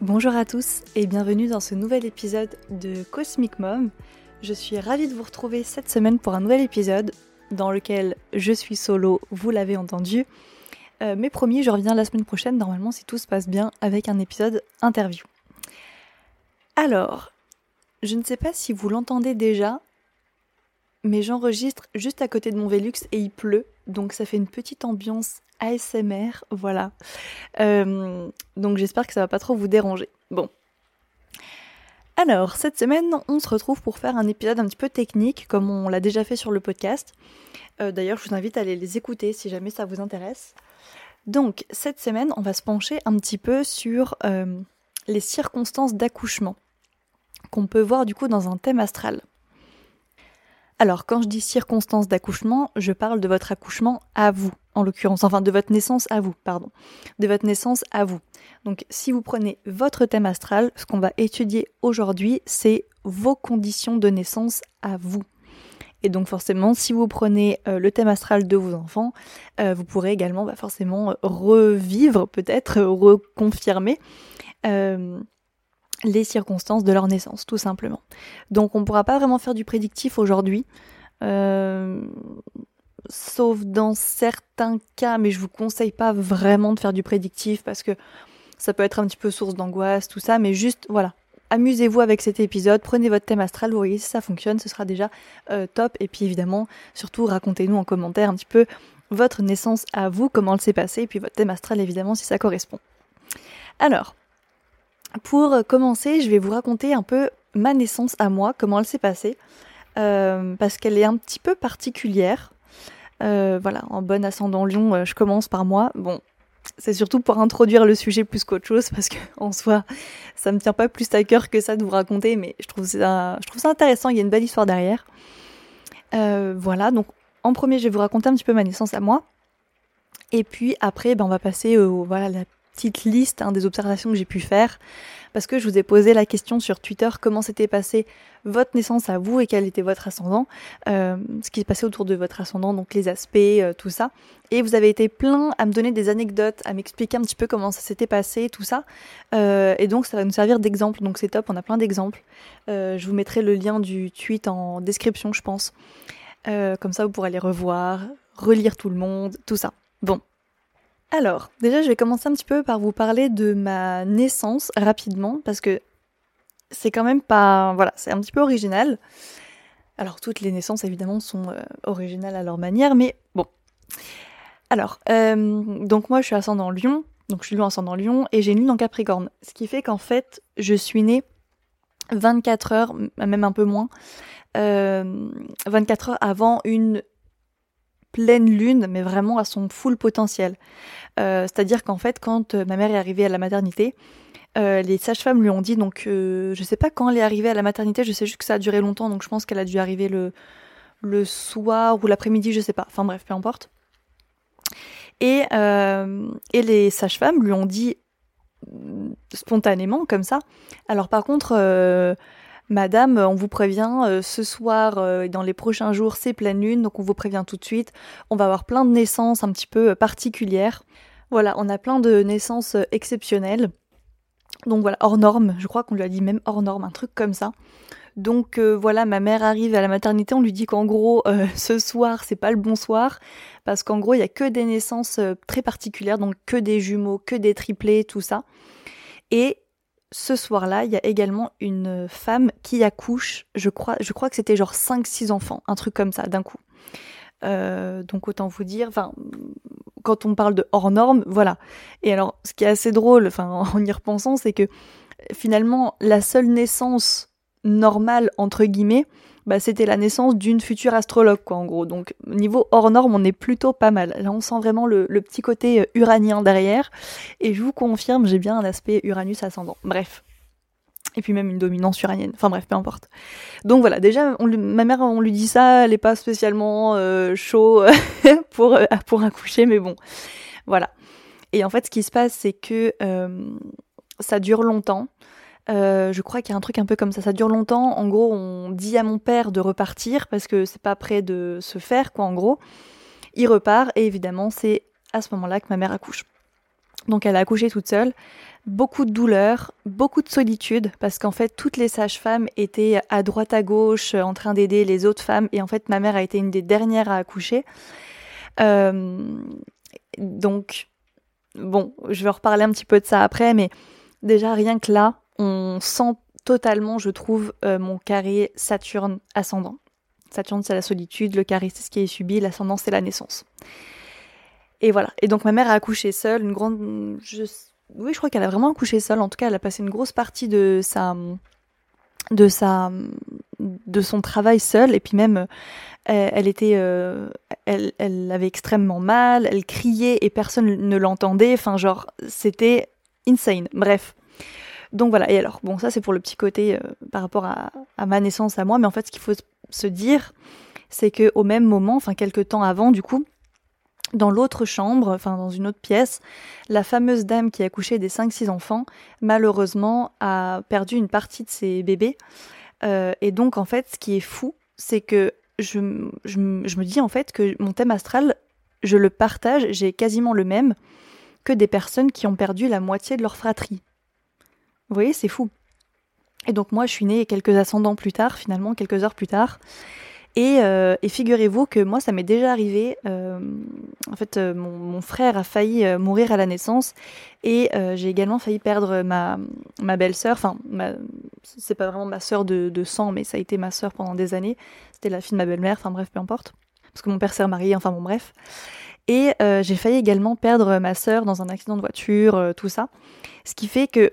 Bonjour à tous et bienvenue dans ce nouvel épisode de Cosmic Mom. Je suis ravie de vous retrouver cette semaine pour un nouvel épisode dans lequel je suis solo, vous l'avez entendu. Euh, mais promis, je reviens la semaine prochaine, normalement si tout se passe bien, avec un épisode interview. Alors, je ne sais pas si vous l'entendez déjà, mais j'enregistre juste à côté de mon Velux et il pleut, donc ça fait une petite ambiance ASMR, voilà. Euh, donc j'espère que ça va pas trop vous déranger. Bon. Alors, cette semaine, on se retrouve pour faire un épisode un petit peu technique, comme on l'a déjà fait sur le podcast. Euh, d'ailleurs, je vous invite à aller les écouter si jamais ça vous intéresse. Donc, cette semaine, on va se pencher un petit peu sur euh, les circonstances d'accouchement qu'on peut voir du coup dans un thème astral. Alors, quand je dis circonstances d'accouchement, je parle de votre accouchement à vous, en l'occurrence, enfin de votre naissance à vous, pardon, de votre naissance à vous. Donc, si vous prenez votre thème astral, ce qu'on va étudier aujourd'hui, c'est vos conditions de naissance à vous. Et donc forcément, si vous prenez euh, le thème astral de vos enfants, euh, vous pourrez également bah, forcément revivre, peut-être reconfirmer euh, les circonstances de leur naissance, tout simplement. Donc on ne pourra pas vraiment faire du prédictif aujourd'hui, sauf dans certains cas, mais je vous conseille pas vraiment de faire du prédictif parce que ça peut être un petit peu source d'angoisse, tout ça, mais juste voilà. Amusez-vous avec cet épisode, prenez votre thème astral, vous voyez si ça fonctionne, ce sera déjà euh, top. Et puis évidemment, surtout racontez-nous en commentaire un petit peu votre naissance à vous, comment elle s'est passée, et puis votre thème astral évidemment si ça correspond. Alors, pour commencer, je vais vous raconter un peu ma naissance à moi, comment elle s'est passée, euh, parce qu'elle est un petit peu particulière. Euh, voilà, en bon ascendant Lion, euh, je commence par moi. Bon, c'est surtout pour introduire le sujet plus qu'autre chose, parce que en soi, ça me tient pas plus à cœur que ça de vous raconter, mais je trouve ça, je trouve ça intéressant. Il y a une belle histoire derrière. voilà, donc en premier, je vais vous raconter un petit peu ma naissance à moi. Et puis après, ben, on va passer au, voilà, la petite liste hein, des observations que j'ai pu faire, parce que je vous ai posé la question sur Twitter comment s'était passé votre naissance à vous et quel était votre ascendant, euh, ce qui s'est passé autour de votre ascendant, donc les aspects, euh, tout ça. Et vous avez été plein à me donner des anecdotes, à m'expliquer un petit peu comment ça s'était passé, tout ça. Euh, et donc ça va nous servir d'exemple, donc c'est top, on a plein d'exemples. je vous mettrai le lien du tweet en description, je pense. comme ça, vous pourrez les revoir, relire tout le monde, tout ça. Bon, alors, déjà, je vais commencer un petit peu par vous parler de ma naissance rapidement, parce que c'est quand même pas. Voilà, c'est un petit peu original. Alors, toutes les naissances, évidemment, sont euh, originales à leur manière, mais bon. Alors, euh, donc moi, je suis ascendant Lion, donc je suis Lion ascendant Lion, et j'ai une lune en Capricorne. Ce qui fait qu'en fait, je suis née 24 heures, même un peu moins, 24 euh, heures avant une pleine lune, mais vraiment à son full potentiel. Euh, c'est-à-dire qu'en fait, quand euh, ma mère est arrivée à la maternité, euh, les sages-femmes lui ont dit, donc je sais pas quand elle est arrivée à la maternité, je sais juste que ça a duré longtemps, donc je pense qu'elle a dû arriver le, soir ou l'après-midi, je sais pas. Enfin bref, peu importe. Et, et les sages-femmes lui ont dit spontanément, comme ça. Alors par contre, Madame, on vous prévient, euh, ce soir euh, et dans les prochains jours, c'est pleine lune, donc on vous prévient tout de suite. On va avoir plein de naissances un petit peu euh, particulières. Voilà, on a plein de naissances exceptionnelles. Donc voilà, hors norme, je crois qu'on lui a dit même hors norme, un truc comme ça. Donc voilà, ma mère arrive à la maternité, on lui dit qu'en gros, ce soir, c'est pas le bon soir, parce qu'en gros, il y a que des naissances très particulières, donc que des jumeaux, que des triplés, tout ça. Et ce soir-là, il y a également une femme qui accouche, je crois, je crois que c'était genre 5-6 enfants, un truc comme ça, d'un coup. Euh, donc autant vous dire, enfin, quand on parle de hors norme, voilà. Et alors, ce qui est assez drôle, en y repensant, c'est que finalement, la seule naissance normale, entre guillemets, bah, c'était la naissance d'une future astrologue, quoi, en gros. Donc, niveau hors norme, on est plutôt pas mal. Là, on sent vraiment le, petit côté euh, uranien derrière. Et je vous confirme, j'ai bien un aspect Uranus ascendant. Bref. Et puis même une dominance uranienne. Enfin bref, peu importe. Donc voilà, déjà, ma mère, on lui dit ça, elle est pas spécialement euh, chaud pour, euh, pour accoucher, mais bon, voilà. Et en fait, ce qui se passe, c'est que ça dure longtemps. Euh, je crois qu'il y a un truc un peu comme ça. Ça dure longtemps. En gros, on dit à mon père de repartir parce que c'est pas prêt de se faire, quoi, en gros. Il repart et évidemment, c'est à ce moment-là que ma mère accouche. Donc elle a accouché toute seule. Beaucoup de douleur, beaucoup de solitude, parce qu'en fait toutes les sages-femmes étaient à droite à gauche en train d'aider les autres femmes, et en fait ma mère a été une des dernières à accoucher. Euh, donc, bon, je vais reparler un petit peu de ça après, mais déjà rien que là, on sent totalement, je trouve, euh, mon carré Saturne ascendant. Saturne, c'est la solitude, le carré, c'est ce qui est subi, l'ascendant, c'est la naissance. Et voilà. Et donc ma mère a accouché seule, une grande. oui, je crois qu'elle a vraiment accouché seule. En tout cas, elle a passé une grosse partie de sa de sa de son travail seule et puis même euh, elle, était euh, elle, elle avait extrêmement mal elle criait et personne ne l'entendait enfin genre c'était insane bref donc voilà et alors bon ça c'est pour le petit côté euh, par rapport à, ma naissance à moi mais en fait ce qu'il faut se dire c'est que au même moment enfin quelques temps avant du coup dans l'autre chambre, enfin dans une autre pièce, la fameuse dame qui a couché des 5-6 enfants, malheureusement, a perdu une partie de ses bébés. Euh, et donc, en fait, ce qui est fou, c'est que je, me dis en fait que mon thème astral, je le partage, j'ai quasiment le même que des personnes qui ont perdu la moitié de leur fratrie. Vous voyez, c'est fou. Et donc moi, je suis née quelques ascendants plus tard, finalement, quelques heures plus tard. Euh, et, figurez-vous que moi, ça m'est déjà arrivé. Euh, en fait, euh, mon, frère a failli mourir à la naissance et j'ai également failli perdre ma, ma belle-sœur. Enfin, c'est pas vraiment ma sœur de, de, sang, mais ça a été ma sœur pendant des années. C'était la fille de ma belle-mère. Enfin bref, peu importe. Parce que mon père s'est remarié. Enfin bon, bref. Et j'ai failli également perdre ma sœur dans un accident de voiture, tout ça. Ce qui fait que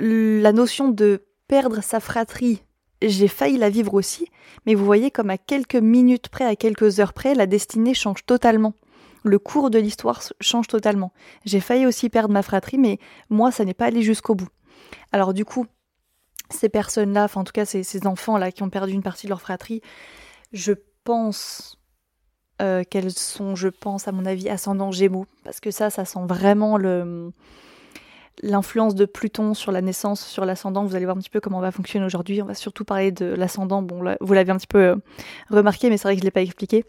la notion de perdre sa fratrie j'ai failli la vivre aussi, mais vous voyez comme à quelques minutes près, à quelques heures près, la destinée change totalement. Le cours de l'histoire change totalement. J'ai failli aussi perdre ma fratrie, mais moi, ça n'est pas allé jusqu'au bout. Alors du coup, ces personnes-là, enfin en tout cas ces, enfants-là qui ont perdu une partie de leur fratrie, je pense euh, qu'elles sont, je pense, à mon avis, ascendant Gémeaux, parce que ça, ça sent vraiment le l'influence de Pluton sur la naissance, sur l'ascendant. Vous allez voir un petit peu comment on va fonctionner aujourd'hui. On va surtout parler de l'ascendant. Bon, vous l'avez un petit peu euh, remarqué, mais c'est vrai que je ne l'ai pas expliqué.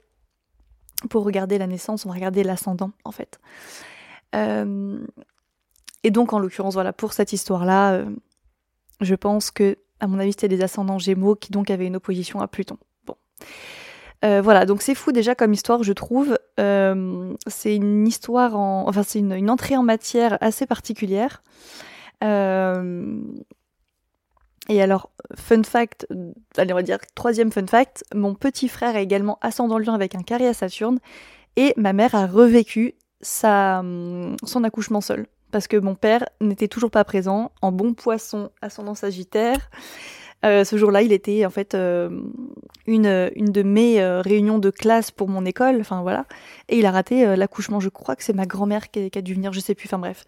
Pour regarder la naissance, on va regarder l'ascendant, en fait. Euh, et donc, en l'occurrence, voilà, pour cette histoire-là, euh, je pense que, à mon avis, c'était des ascendants gémeaux qui donc avaient une opposition à Pluton. Bon. Euh, voilà, donc c'est fou déjà comme histoire, je trouve. Euh, c'est une histoire en, enfin c'est une, entrée en matière assez particulière. Euh, et alors, fun fact, allez on va dire troisième fun fact, mon petit frère est également ascendant lion avec un carré à Saturne, et ma mère a revécu sa, son accouchement seul parce que mon père n'était toujours pas présent, en bon poisson ascendant sagittaire. Euh, ce jour-là, il était en fait euh, une, de mes euh, réunions de classe pour mon école, enfin voilà, et il a raté l'accouchement. Je crois que c'est ma grand-mère qui, qui, a dû venir, je sais plus, enfin bref.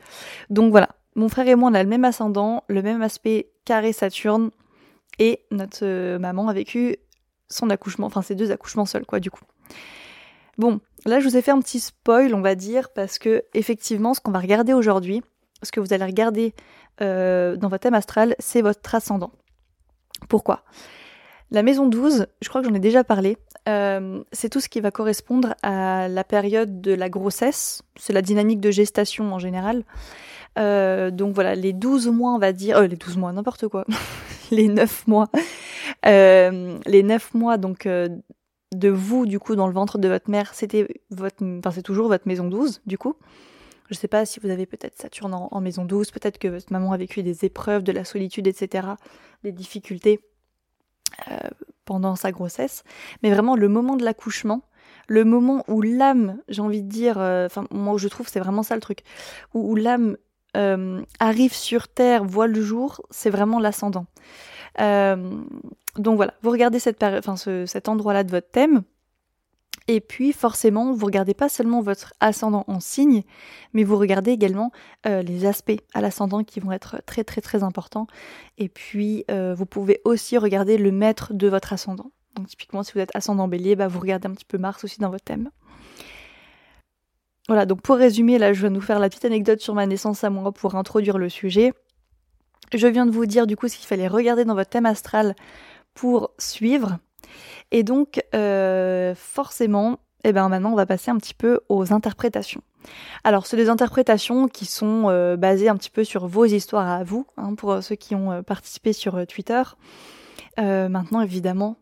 Donc voilà, mon frère et moi, on a le même ascendant, le même aspect carré Saturne, et notre maman a vécu son accouchement, enfin ses deux accouchements seuls, quoi, du coup. Bon, là, je vous ai fait un petit spoil, on va dire, parce que effectivement, ce qu'on va regarder aujourd'hui, ce que vous allez regarder dans votre thème astral, c'est votre ascendant. Pourquoi? La maison 12, je crois que j'en ai déjà parlé, euh, c'est tout ce qui va correspondre à la période de la grossesse, c'est la dynamique de gestation en général. Euh, donc voilà, les 12 mois, on va dire, euh, les 12 mois, n'importe quoi, les 9 mois, les 9 mois donc de vous du coup dans le ventre de votre mère, c'était votre, enfin c'est toujours votre maison 12 du coup. Je ne sais pas si vous avez peut-être Saturne en, maison douce, peut-être que votre maman a vécu des épreuves, de la solitude, etc., des difficultés euh, pendant sa grossesse. Mais vraiment, le moment de l'accouchement, le moment où l'âme, j'ai envie de dire, euh, enfin, moi je trouve c'est vraiment ça le truc, où, l'âme euh, arrive sur Terre, voit le jour, c'est vraiment l'ascendant. donc voilà, vous regardez cette enfin, cet endroit-là de votre thème, et puis forcément, vous regardez pas seulement votre ascendant en signe, mais vous regardez également euh, les aspects à l'ascendant qui vont être très très très importants. Et puis euh, vous pouvez aussi regarder le maître de votre ascendant. Donc typiquement, si vous êtes ascendant bélier, bah, vous regardez un petit peu Mars aussi dans votre thème. Voilà, donc pour résumer, là je viens de vous faire la petite anecdote sur ma naissance à moi pour introduire le sujet. Je viens de vous dire du coup ce qu'il fallait regarder dans votre thème astral pour suivre. Et donc, euh, forcément, eh ben maintenant, on va passer un petit peu aux interprétations. Alors, c'est des interprétations qui sont euh, basées un petit peu sur vos histoires à vous, hein, pour ceux qui ont euh, participé sur Twitter. maintenant, évidemment,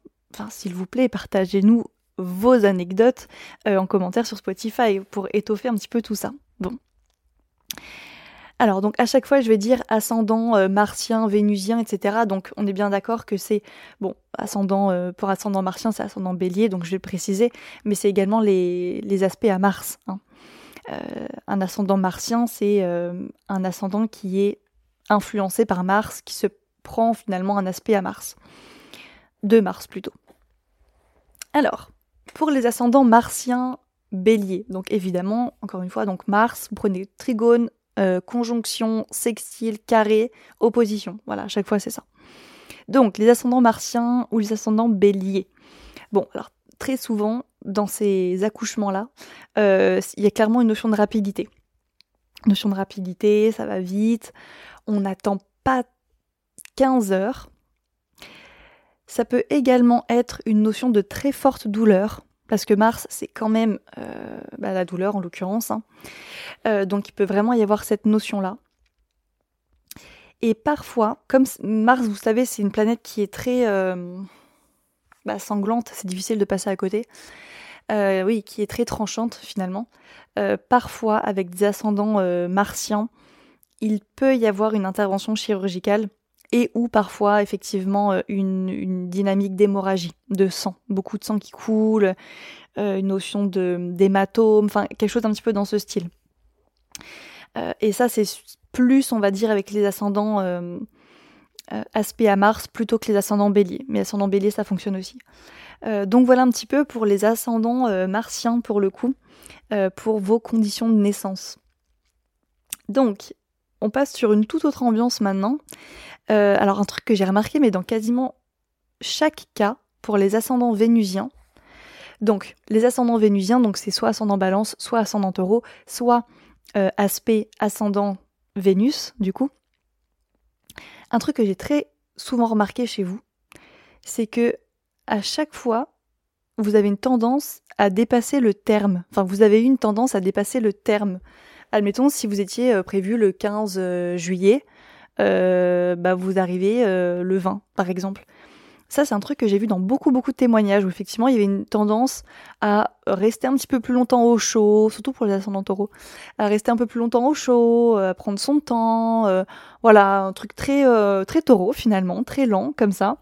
s'il vous plaît, partagez-nous vos anecdotes en commentaire sur Spotify pour étoffer un petit peu tout ça. Bon. Alors donc à chaque fois je vais dire ascendant euh, martien, vénusien, etc. Donc on est bien d'accord que c'est bon ascendant euh, pour ascendant martien c'est ascendant bélier donc je vais préciser, mais c'est également les, aspects à Mars. Hein. Euh, un ascendant martien c'est un ascendant qui est influencé par Mars, qui se prend finalement un aspect à Mars, de Mars plutôt. Alors pour les ascendants martiens bélier. Donc évidemment, encore une fois, donc Mars, prenez trigone, euh, conjonction, sextile, carré, opposition. Voilà, à chaque fois c'est ça. Donc les ascendants martiens ou les ascendants béliers. Bon, alors très souvent dans ces accouchements-là, euh, il y a clairement une notion de rapidité. Notion de rapidité, ça va vite, on n'attend pas 15 heures. Ça peut également être une notion de très forte douleur, parce que Mars, c'est quand même euh, bah, la douleur en l'occurrence. Hein. Euh, donc il peut vraiment y avoir cette notion-là. Et parfois, comme Mars, vous savez, c'est une planète qui est très euh, bah, sanglante, c'est difficile de passer à côté. oui, qui est très tranchante finalement. parfois, avec des ascendants martiens, il peut y avoir une intervention chirurgicale et ou parfois effectivement euh, une, dynamique d'hémorragie, de sang, beaucoup de sang qui coule, euh, une notion d'hématome, enfin quelque chose un petit peu dans ce style. Euh, et ça c'est plus on va dire avec les ascendants aspect à Mars plutôt que les ascendants bélier. Mais ascendants bélier ça fonctionne aussi. donc voilà un petit peu pour les ascendants martiens pour le coup, pour vos conditions de naissance. Donc on passe sur une toute autre ambiance maintenant. Euh, alors un truc que j'ai remarqué, mais dans quasiment chaque cas, pour les ascendants vénusiens, donc les ascendants vénusiens, donc c'est soit ascendant balance, soit ascendant taureau, soit euh, aspect ascendant Vénus, du coup. Un truc que j'ai très souvent remarqué chez vous, c'est que à chaque fois, vous avez une tendance à dépasser le terme. Enfin, vous avez une tendance à dépasser le terme. Admettons, si vous étiez euh, prévu le 15 juillet, bah, vous arrivez euh, le 20, par exemple. Ça, c'est un truc que j'ai vu dans beaucoup, beaucoup de témoignages où effectivement il y avait une tendance à rester un petit peu plus longtemps au chaud, surtout pour les ascendants taureaux, à rester un peu plus longtemps au chaud, à prendre son temps. Euh, voilà, un truc très, très taureau finalement, très lent comme ça.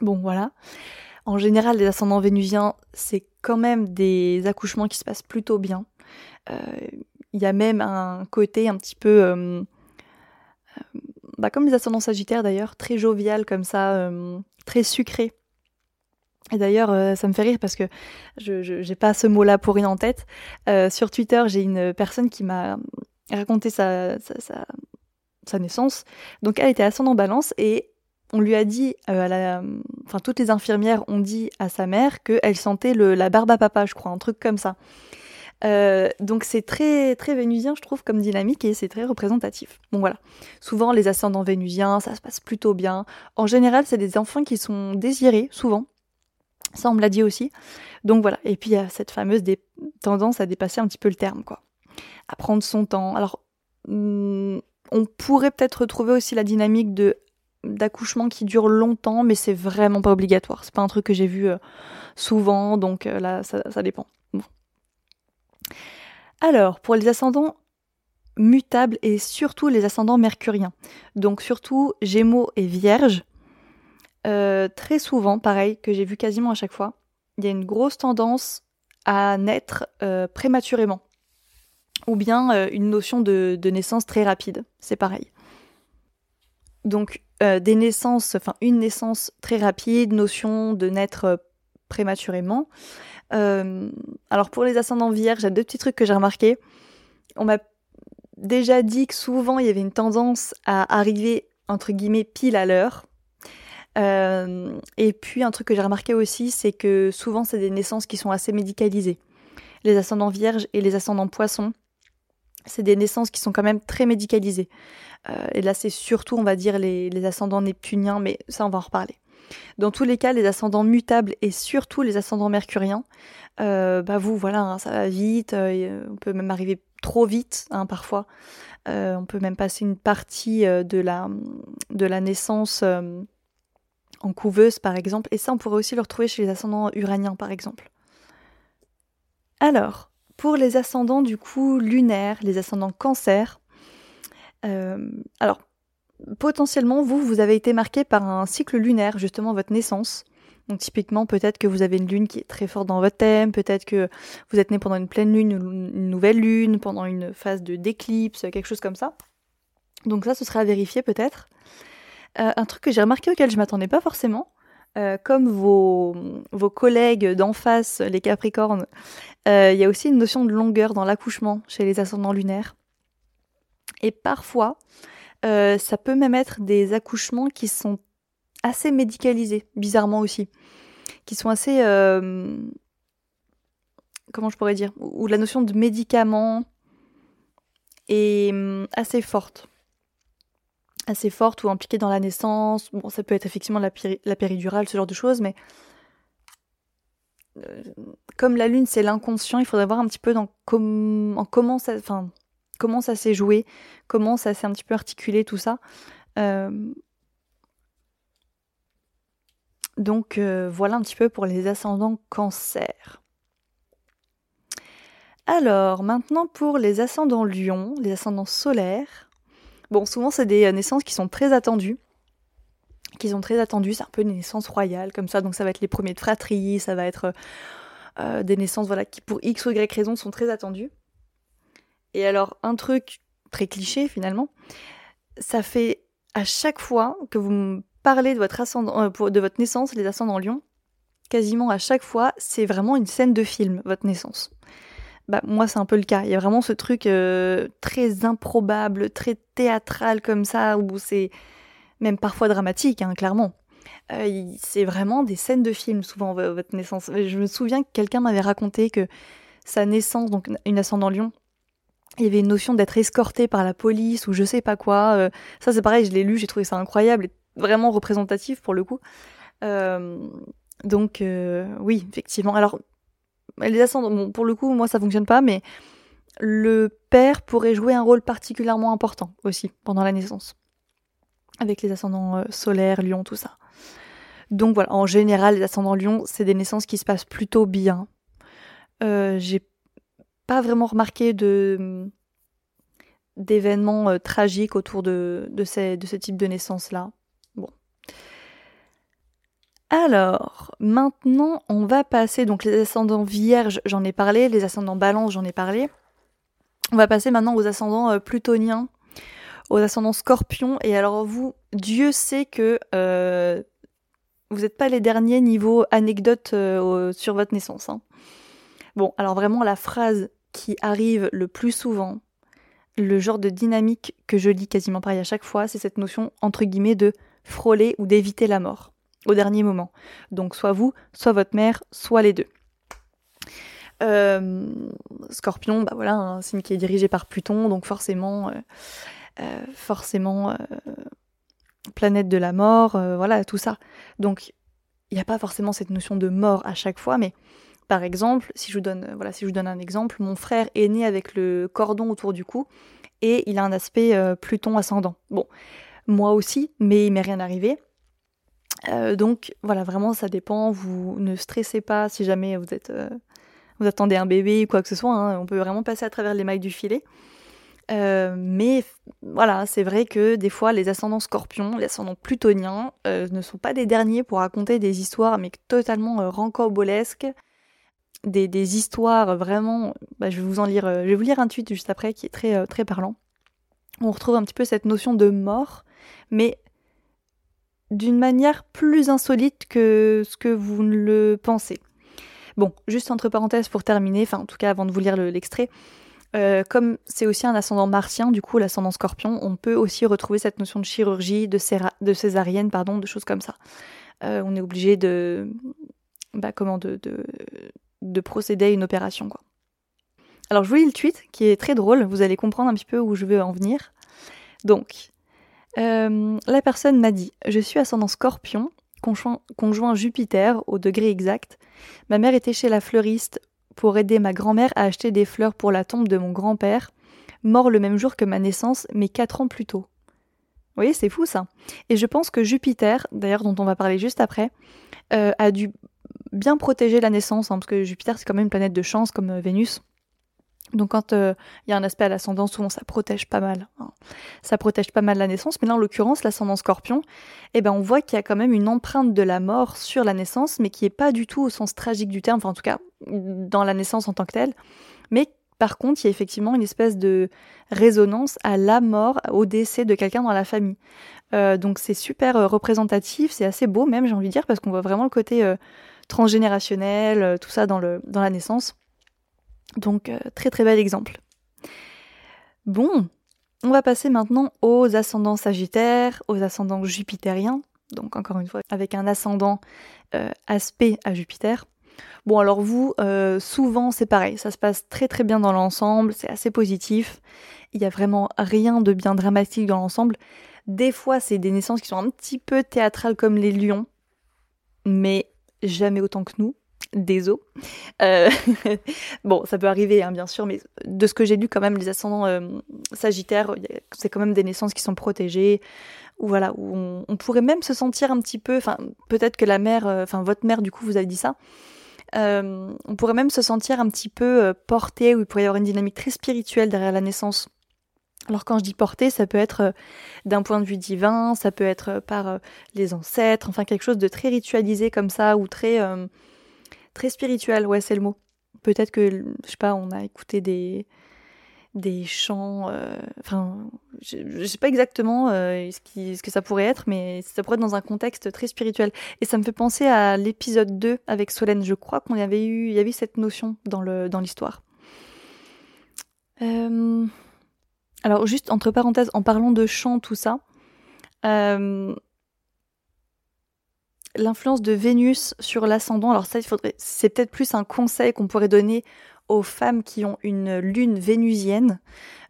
Bon, voilà. En général, les ascendants vénusiens, c'est quand même des accouchements qui se passent plutôt bien. Il y a même un côté un petit peu bah, comme les ascendants sagittaires d'ailleurs, très jovial comme ça, euh, très sucré. Et d'ailleurs, euh, ça me fait rire parce que je n'ai pas ce mot-là pour rien en tête. Euh, sur Twitter, j'ai une personne qui m'a raconté sa, sa, sa, naissance. Donc, elle était ascendant balance et on lui a dit, à la, enfin, toutes les infirmières ont dit à sa mère qu'elle sentait le, la barbe à papa, je crois, un truc comme ça. Euh, donc c'est très très vénusien, je trouve, comme dynamique et c'est très représentatif. Bon voilà. Souvent les ascendants vénusiens, ça se passe plutôt bien. En général, c'est des enfants qui sont désirés, souvent. Ça, on me l'a dit aussi. Donc voilà. Et puis il y a cette fameuse tendance à dépasser un petit peu le terme, quoi. À prendre son temps. Alors, hmm, on pourrait peut-être retrouver aussi la dynamique de d'accouchement qui dure longtemps, mais c'est vraiment pas obligatoire. C'est pas un truc que j'ai vu euh, souvent, donc euh, là, ça, ça dépend. Alors, pour les ascendants mutables et surtout les ascendants mercuriens, donc surtout Gémeaux et Vierges, euh, très souvent, pareil, que j'ai vu quasiment à chaque fois, il y a une grosse tendance à naître euh, prématurément. Ou bien euh, une notion de, naissance très rapide, c'est pareil. Donc des naissances, enfin une naissance très rapide, notion de naître prématurément. Euh, alors pour les ascendants vierges, j'ai deux petits trucs que j'ai remarqués. On m'a déjà dit que souvent il y avait une tendance à arriver entre guillemets pile à l'heure. Euh, et puis un truc que j'ai remarqué aussi, c'est que souvent c'est des naissances qui sont assez médicalisées. Les ascendants vierges et les ascendants poissons, c'est des naissances qui sont quand même très médicalisées. Euh, et là c'est surtout, on va dire, les, les ascendants neptuniens, mais ça on va en reparler. Dans tous les cas, les ascendants mutables et surtout les ascendants mercuriens, euh, bah vous, voilà, hein, ça va vite, euh, on peut même arriver trop vite hein, parfois. Euh, on peut même passer une partie de, la, de la naissance en couveuse, par exemple. Et ça, on pourrait aussi le retrouver chez les ascendants uraniens, par exemple. Alors, pour les ascendants du coup lunaires, les ascendants cancer, alors potentiellement, vous, vous avez été marqué par un cycle lunaire, justement votre naissance. Donc typiquement, peut-être que vous avez une lune qui est très forte dans votre thème, peut-être que vous êtes né pendant une pleine lune, une nouvelle lune, pendant une phase de d'éclipse, quelque chose comme ça. Donc ça, ce serait à vérifier peut-être. Euh, un truc que j'ai remarqué auquel je m'attendais pas forcément, euh, comme vos, vos collègues d'en face, les Capricornes, euh, il y a aussi une notion de longueur dans l'accouchement chez les ascendants lunaires. Et parfois, ça peut même être des accouchements qui sont assez médicalisés, bizarrement aussi, qui sont assez... Euh, comment je pourrais dire Où la notion de médicament est hum, assez forte. Assez forte ou impliquée dans la naissance. Bon, ça peut être effectivement la, péridurale, ce genre de choses, mais euh, comme la lune c'est l'inconscient, il faudrait voir un petit peu en comment ça, enfin, comment ça s'est joué, comment ça s'est un petit peu articulé tout ça. Euh, donc euh, voilà un petit peu pour les ascendants cancer. Alors maintenant pour les ascendants lion, les ascendants solaires. Bon souvent c'est des naissances qui sont très attendues. Qui sont très attendues, c'est un peu une naissance royale comme ça, donc ça va être les premiers de fratrie, ça va être euh, des naissances voilà, qui pour X ou Y raison sont très attendues. Et alors un truc très cliché finalement, ça fait à chaque fois que vous parler de votre, ascendant, euh, de votre naissance, les ascendants lion, quasiment à chaque fois, c'est vraiment une scène de film, votre naissance. Bah, moi, c'est un peu le cas. Il y a vraiment ce truc euh, très improbable, très théâtral comme ça, où c'est même parfois dramatique, hein, clairement. Euh, c'est vraiment des scènes de film, souvent, votre naissance. Je me souviens que quelqu'un m'avait raconté que sa naissance, donc une ascendant lion, il y avait une notion d'être escorté par la police ou je sais pas quoi. ça, c'est pareil, je l'ai lu, j'ai trouvé ça incroyable vraiment représentatif pour le coup. Euh, donc euh, oui, effectivement. Alors les ascendants, pour le coup, moi ça fonctionne pas, mais le père pourrait jouer un rôle particulièrement important aussi pendant la naissance, avec les ascendants euh, solaires, lion, tout ça. Donc voilà, en général, les ascendants lion, c'est des naissances qui se passent plutôt bien. J'ai pas vraiment remarqué de d'événements tragiques autour de, de, ces, de ce type de naissance-là. Alors, maintenant, on va passer, donc les ascendants vierges, j'en ai parlé, les ascendants balance, j'en ai parlé. On va passer maintenant aux ascendants euh, plutoniens, aux ascendants scorpions. Et alors vous, Dieu sait que euh, vous n'êtes pas les derniers niveau anecdotes euh, sur votre naissance. Hein. Bon, alors vraiment la phrase qui arrive le plus souvent, le genre de dynamique que je lis quasiment pareil à chaque fois, c'est cette notion entre guillemets de frôler ou d'éviter la mort au dernier moment. Donc soit vous, soit votre mère, soit les deux. Euh, Scorpion, bah voilà, un signe qui est dirigé par Pluton, donc forcément, euh, euh, forcément, planète de la mort, voilà, tout ça. Donc, il n'y a pas forcément cette notion de mort à chaque fois, mais par exemple, si je vous donne, voilà, si je vous donne un exemple, mon frère est né avec le cordon autour du cou et il a un aspect Pluton ascendant. Bon, moi aussi, mais il m'est rien arrivé. Euh, donc voilà, vraiment ça dépend. Vous ne stressez pas si jamais vous êtes euh, vous attendez un bébé ou quoi que ce soit. Hein. on peut vraiment passer à travers les mailles du filet. Euh, mais voilà, c'est vrai que des fois les ascendants scorpions, les ascendants plutoniens ne sont pas des derniers pour raconter des histoires mais totalement rancobolesques. Des, histoires vraiment. Bah, je vais vous en lire. je vais vous lire un tweet juste après qui est très très parlant. On retrouve un petit peu cette notion de mort, mais d'une manière plus insolite que ce que vous ne le pensez. Bon, juste entre parenthèses pour terminer, enfin en tout cas avant de vous lire l'extrait, euh, comme c'est aussi un ascendant martien, du coup l'ascendant scorpion, on peut aussi retrouver cette notion de chirurgie, de, de césarienne, pardon, de choses comme ça. Euh, on est obligé de, bah, comment, de, de, procéder à une opération, quoi. Alors je vous lis le tweet qui est très drôle, vous allez comprendre un petit peu où je veux en venir. Donc, euh, la personne m'a dit Je suis ascendant scorpion conjoint, Jupiter au degré exact. Ma mère était chez la fleuriste pour aider ma grand-mère à acheter des fleurs pour la tombe de mon grand-père, mort le même jour que ma naissance, mais quatre ans plus tôt. Vous voyez, c'est fou ça. Et je pense que Jupiter, d'ailleurs dont on va parler juste après, euh, a dû bien protéger la naissance, hein, parce que Jupiter c'est quand même une planète de chance comme euh, Vénus. Donc quand euh, il y a un aspect à l'ascendant, souvent ça protège pas mal. Hein. Ça protège pas mal la naissance, mais là en l'occurrence l'ascendant scorpion, eh ben on voit qu'il y a quand même une empreinte de la mort sur la naissance, mais qui est pas du tout au sens tragique du terme, enfin en tout cas dans la naissance en tant que telle, mais par contre il y a effectivement une espèce de résonance à la mort, au décès de quelqu'un dans la famille. Euh, donc c'est super représentatif, c'est assez beau même j'ai envie de dire, parce qu'on voit vraiment le côté transgénérationnel, tout ça dans, la naissance. Donc euh, très très bel exemple. Bon, on va passer maintenant aux ascendants sagittaires, aux ascendants jupitériens. Donc encore une fois, avec un ascendant euh, aspect à Jupiter. Bon alors vous, euh, souvent c'est pareil, ça se passe très très bien dans l'ensemble, c'est assez positif. Il n'y a vraiment rien de bien dramatique dans l'ensemble. Des fois c'est des naissances qui sont un petit peu théâtrales comme les lions, mais jamais autant que nous des os. Euh, bon, ça peut arriver, hein, bien sûr, mais de ce que j'ai lu, quand même, les ascendants euh, sagittaires, c'est quand même des naissances qui sont protégées, ou voilà, où on, pourrait même se sentir un petit peu, enfin, peut-être que la mère, euh, enfin, votre mère, du coup, vous avez dit ça, on pourrait même se sentir un petit peu porté, où il pourrait y avoir une dynamique très spirituelle derrière la naissance. Alors quand je dis porté, ça peut être d'un point de vue divin, ça peut être par les ancêtres, enfin quelque chose de très ritualisé comme ça, ou très Très spirituel, ouais, c'est le mot. Peut-être que, je sais pas, on a écouté des, chants. Euh, enfin, je, sais pas exactement euh, ce, que ça pourrait être, mais ça pourrait être dans un contexte très spirituel. Et ça me fait penser à l'épisode 2 avec Solène. Je crois qu'on y avait eu, y cette notion dans l'histoire. Euh, alors, juste entre parenthèses, en parlant de chants, tout ça, l'influence de Vénus sur l'ascendant. Alors ça, c'est peut-être plus un conseil qu'on pourrait donner aux femmes qui ont une lune vénusienne,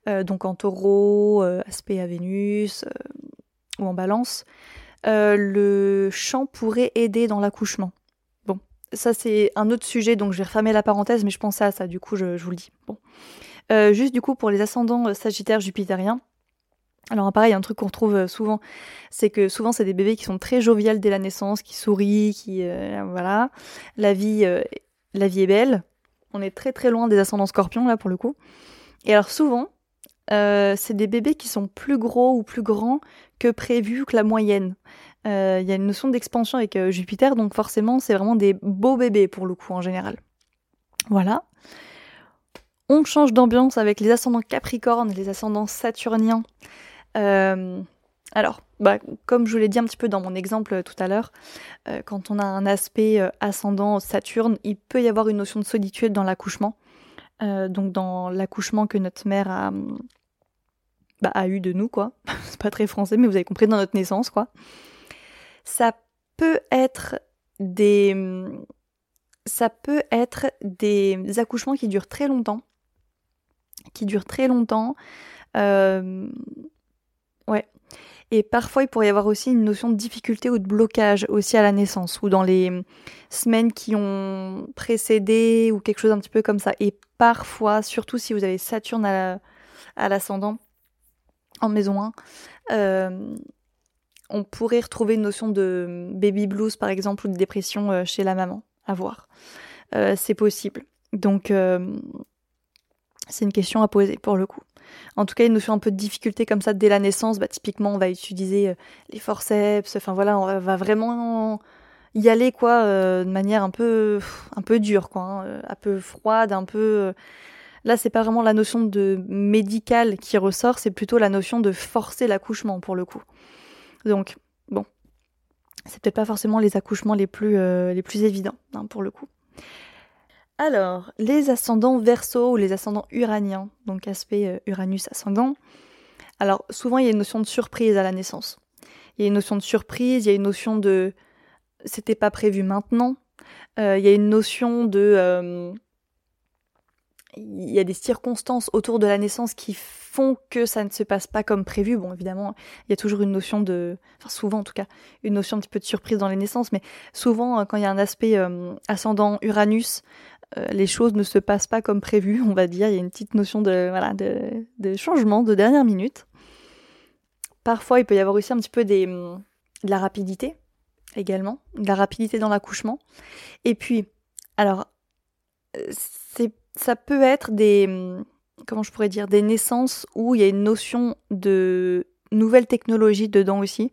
euh, donc en taureau, euh, aspect à Vénus euh, ou en balance. le chant pourrait aider dans l'accouchement. Bon, ça c'est un autre sujet, donc je vais refermer la parenthèse, mais je pensais à ça, du coup je, je vous le dis. Bon. Juste du coup pour les ascendants sagittaires jupitériens, alors pareil, un truc qu'on retrouve euh, souvent, c'est que souvent c'est des bébés qui sont très joviales dès la naissance, qui sourient, qui euh, voilà, la vie, euh, la vie est belle. On est très très loin des ascendants scorpions là pour le coup. Et alors souvent, c'est des bébés qui sont plus gros ou plus grands que prévu que la moyenne. Il y a une notion d'expansion avec Jupiter, donc forcément c'est vraiment des beaux bébés pour le coup en général. Voilà. On change d'ambiance avec les ascendants Capricorne, les ascendants Saturniens. Euh, alors, bah, comme je vous l'ai dit un petit peu dans mon exemple tout à l'heure, euh, quand on a un aspect euh, ascendant Saturne, il peut y avoir une notion de solitude dans l'accouchement. donc dans l'accouchement que notre mère a, bah, a eu de nous, quoi. C'est pas très français, mais vous avez compris dans notre naissance, quoi. Ça peut être des, ça peut être des accouchements qui durent très longtemps, qui durent très longtemps. Euh, Ouais. Et parfois, il pourrait y avoir aussi une notion de difficulté ou de blocage aussi à la naissance, ou dans les semaines qui ont précédé, ou quelque chose un petit peu comme ça. Et parfois, surtout si vous avez Saturne à l'ascendant, en maison 1, euh, on pourrait retrouver une notion de baby blues, par exemple, ou de dépression euh, chez la maman, à voir. C'est possible. Donc, c'est une question à poser pour le coup. En tout cas, nous fait un peu de difficulté comme ça dès la naissance. Bah, typiquement, on va utiliser euh, les forceps. Enfin voilà, on va vraiment y aller quoi, euh, de manière un peu, dure, quoi, hein, euh, un peu froide, un peu. Là, c'est pas vraiment la notion de médical qui ressort, c'est plutôt la notion de forcer l'accouchement pour le coup. Donc, bon, c'est peut-être pas forcément les accouchements les plus, les plus évidents hein, pour le coup. Alors, les ascendants verso ou les ascendants uraniens, donc aspect euh, Uranus ascendant. Alors, souvent, il y a une notion de surprise à la naissance. Il y a une notion de surprise, il y a une notion de c'était pas prévu maintenant. Euh, il y a une notion de. Euh, il y a des circonstances autour de la naissance qui font que ça ne se passe pas comme prévu. Bon, évidemment, il y a toujours une notion de, enfin souvent en tout cas, une notion un petit peu de surprise dans les naissances, mais souvent quand il y a un aspect ascendant Uranus, les choses ne se passent pas comme prévu, on va dire. Il y a une petite notion de, voilà, de, changement de dernière minute. Parfois, il peut y avoir aussi un petit peu des, de la rapidité également, de la rapidité dans l'accouchement. Et puis, alors, c'est, ça peut être des, comment je pourrais dire, des naissances où il y a une notion de nouvelle technologie dedans aussi.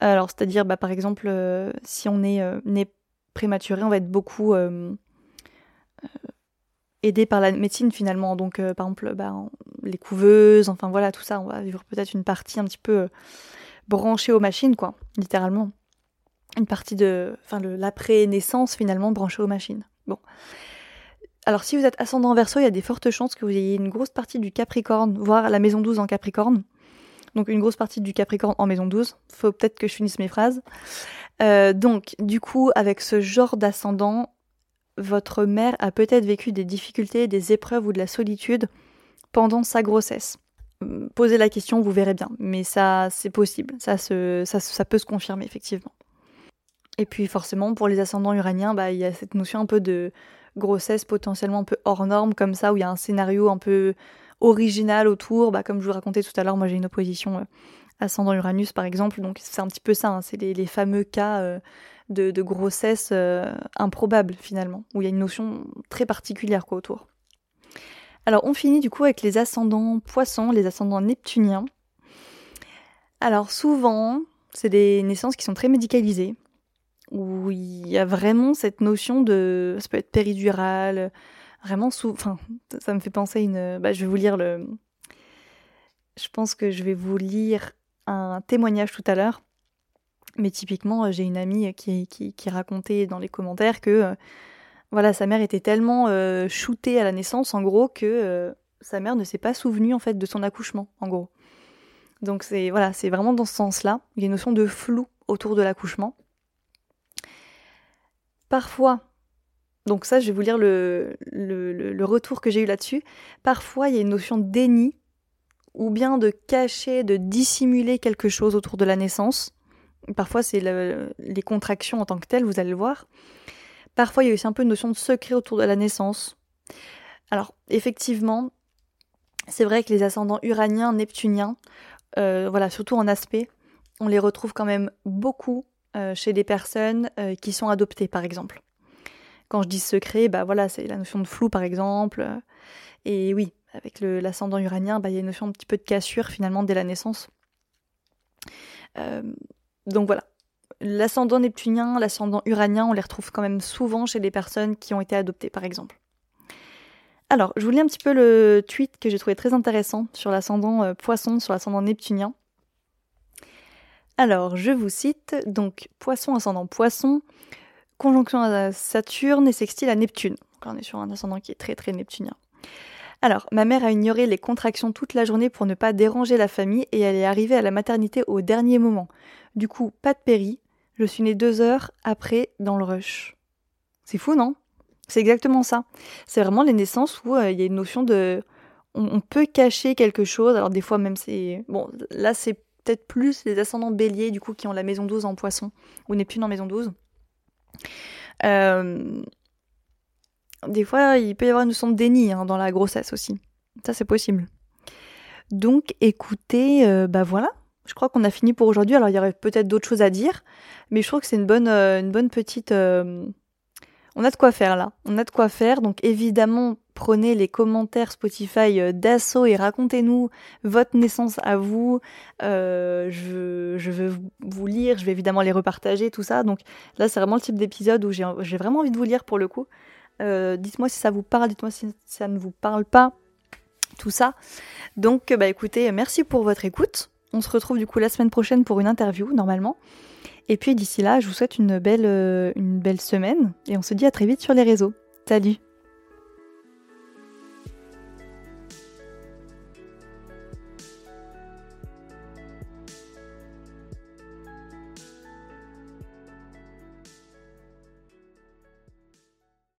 Alors, c'est-à-dire, bah, par exemple, euh, si on est euh, né prématuré, on va être beaucoup euh, aidé par la médecine finalement. Donc, par exemple, bah, les couveuses, enfin voilà, tout ça, on va vivre peut-être une partie un petit peu branchée aux machines, quoi, littéralement. Une partie de, enfin, l'après-naissance finalement branchée aux machines. Bon. Alors si vous êtes ascendant verso, il y a des fortes chances que vous ayez une grosse partie du Capricorne, voire la maison 12 en Capricorne. Donc une grosse partie du Capricorne en maison 12. Faut peut-être que je finisse mes phrases. Euh, donc du coup, avec ce genre d'ascendant, votre mère a peut-être vécu des difficultés, des épreuves ou de la solitude pendant sa grossesse. Hum, posez la question, vous verrez bien. Mais ça, c'est possible. Ça, peut se confirmer, effectivement. Et puis forcément, pour les ascendants uraniens, bah, il y a cette notion un peu de grossesse potentiellement un peu hors norme comme ça, où il y a un scénario un peu original autour. Bah, comme je vous racontais tout à l'heure, moi j'ai une opposition euh, ascendant Uranus par exemple, donc c'est un petit peu ça, hein. c'est les, fameux cas euh, de, grossesse euh, improbable finalement, où il y a une notion très particulière quoi autour. Alors on finit du coup avec les ascendants poissons, les ascendants neptuniens. Alors souvent, c'est des naissances qui sont très médicalisées, où il y a vraiment cette notion de, ça peut être péridurale, vraiment sous, enfin, ça me fait penser à une, bah, je vais vous lire le, je pense que je vais vous lire un témoignage tout à l'heure, mais typiquement, j'ai une amie qui, qui, racontait dans les commentaires que, euh, voilà, sa mère était tellement euh, shootée à la naissance, en gros, que euh, sa mère ne s'est pas souvenue en fait de son accouchement, en gros. Donc c'est voilà, c'est vraiment dans ce sens-là. Il y a une notion de flou autour de l'accouchement. Parfois, donc ça, je vais vous lire le, retour que j'ai eu là-dessus. Parfois, il y a une notion de déni ou bien de cacher, de dissimuler quelque chose autour de la naissance. Parfois, c'est les contractions en tant que telles, vous allez le voir. Parfois, il y a aussi un peu une notion de secret autour de la naissance. Alors, effectivement, c'est vrai que les ascendants uraniens, neptuniens, euh, voilà, surtout en aspect, on les retrouve quand même beaucoup euh, chez des personnes euh, qui sont adoptées, par exemple. Quand je dis secret, bah voilà, c'est la notion de flou, par exemple. Et oui, avec l'ascendant uranien, bah, il y a une notion un petit peu de cassure, finalement, dès la naissance. Euh, donc voilà. L'ascendant neptunien, l'ascendant uranien, on les retrouve quand même souvent chez des personnes qui ont été adoptées, par exemple. Alors, je vous lis un petit peu le tweet que j'ai trouvé très intéressant sur l'ascendant poisson, sur l'ascendant neptunien. Alors, je vous cite, donc poisson ascendant poisson, conjonction à Saturne et sextile à Neptune. Donc on est sur un ascendant qui est très très neptunien. Alors, ma mère a ignoré les contractions toute la journée pour ne pas déranger la famille et elle est arrivée à la maternité au dernier moment. Du coup, pas de péri, je suis née deux heures après dans le rush. C'est fou, non? C'est exactement ça. C'est vraiment les naissances où euh, il y a une notion de... on, peut cacher quelque chose, alors des fois même c'est... Bon, là c'est peut-être plus les ascendants béliers, du coup, qui ont la maison 12 en poisson, ou Neptune en maison 12. Euh, des fois, il peut y avoir une notion de déni hein, dans la grossesse aussi. Ça, c'est possible. Donc, écoutez, euh, bah voilà. Je crois qu'on a fini pour aujourd'hui. Alors, il y aurait peut-être d'autres choses à dire, mais je trouve que c'est une bonne, euh, une bonne petite on a de quoi faire là. On a de quoi faire. Donc évidemment, prenez les commentaires Spotify euh, d'assaut et racontez-nous votre naissance à vous. Euh, je, je, veux vous lire, je vais évidemment les repartager, tout ça. Donc là, c'est vraiment le type d'épisode où j'ai vraiment envie de vous lire pour le coup. Euh, dites-moi si ça vous parle, dites-moi si ça ne vous parle pas, tout ça. Donc bah écoutez, merci pour votre écoute. On se retrouve du coup la semaine prochaine pour une interview normalement. Et puis d'ici là, je vous souhaite une belle, euh, une belle semaine et on se dit à très vite sur les réseaux. Salut